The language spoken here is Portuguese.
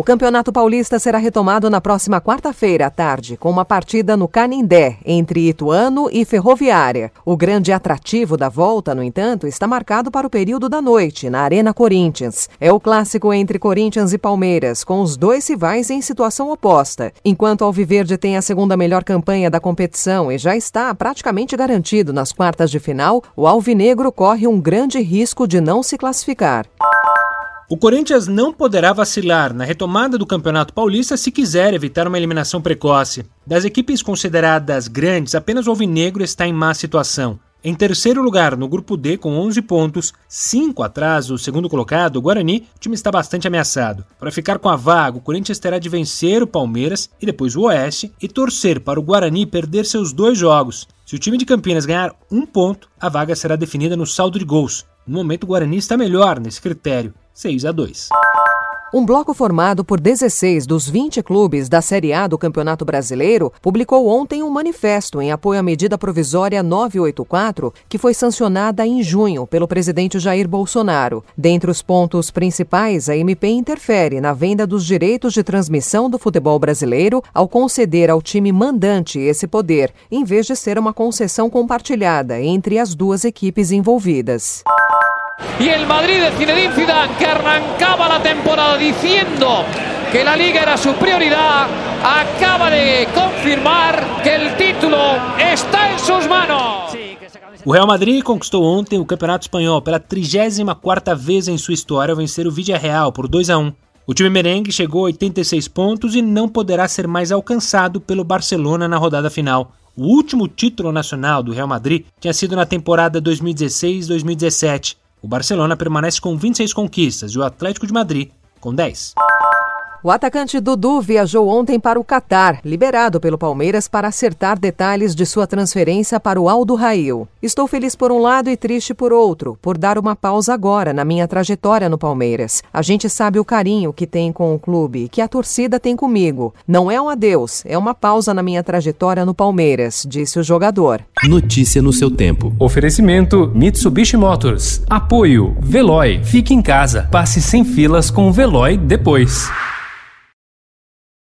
O Campeonato Paulista será retomado na próxima quarta-feira à tarde, com uma partida no Canindé, entre Ituano e Ferroviária. O grande atrativo da volta, no entanto, está marcado para o período da noite, na Arena Corinthians. É o clássico entre Corinthians e Palmeiras, com os dois rivais em situação oposta. Enquanto Alviverde tem a segunda melhor campanha da competição e já está praticamente garantido nas quartas de final, o Alvinegro corre um grande risco de não se classificar. O Corinthians não poderá vacilar na retomada do Campeonato Paulista se quiser evitar uma eliminação precoce. Das equipes consideradas grandes, apenas o Alvinegro está em má situação. Em terceiro lugar, no grupo D, com 11 pontos, 5 atrás do segundo colocado, o Guarani, o time está bastante ameaçado. Para ficar com a vaga, o Corinthians terá de vencer o Palmeiras e depois o Oeste e torcer para o Guarani perder seus dois jogos. Se o time de Campinas ganhar um ponto, a vaga será definida no saldo de gols. No momento, o Guarani está melhor nesse critério. 6 a 2. Um bloco formado por 16 dos 20 clubes da Série A do Campeonato Brasileiro publicou ontem um manifesto em apoio à medida provisória 984, que foi sancionada em junho pelo presidente Jair Bolsonaro. Dentre os pontos principais, a MP interfere na venda dos direitos de transmissão do futebol brasileiro ao conceder ao time mandante esse poder, em vez de ser uma concessão compartilhada entre as duas equipes envolvidas. Y el Madrid de Zinedine Zidane que arrancaba la temporada diciendo que la liga era su prioridad acaba de confirmar que el título está en sus manos. O Real Madrid conquistou ontem o Campeonato Espanhol pela 34ª vez em sua história ao vencer o Villarreal por 2 a 1. O time merengue chegou a 86 pontos e não poderá ser mais alcançado pelo Barcelona na rodada final. O último título nacional do Real Madrid tinha sido na temporada 2016-2017. O Barcelona permanece com 26 conquistas e o Atlético de Madrid com 10. O atacante Dudu viajou ontem para o Catar, liberado pelo Palmeiras para acertar detalhes de sua transferência para o Aldo Rail. Estou feliz por um lado e triste por outro, por dar uma pausa agora na minha trajetória no Palmeiras. A gente sabe o carinho que tem com o clube, que a torcida tem comigo. Não é um adeus, é uma pausa na minha trajetória no Palmeiras, disse o jogador. Notícia no seu tempo. Oferecimento Mitsubishi Motors. Apoio Veloy. Fique em casa. Passe sem filas com o Veloy depois.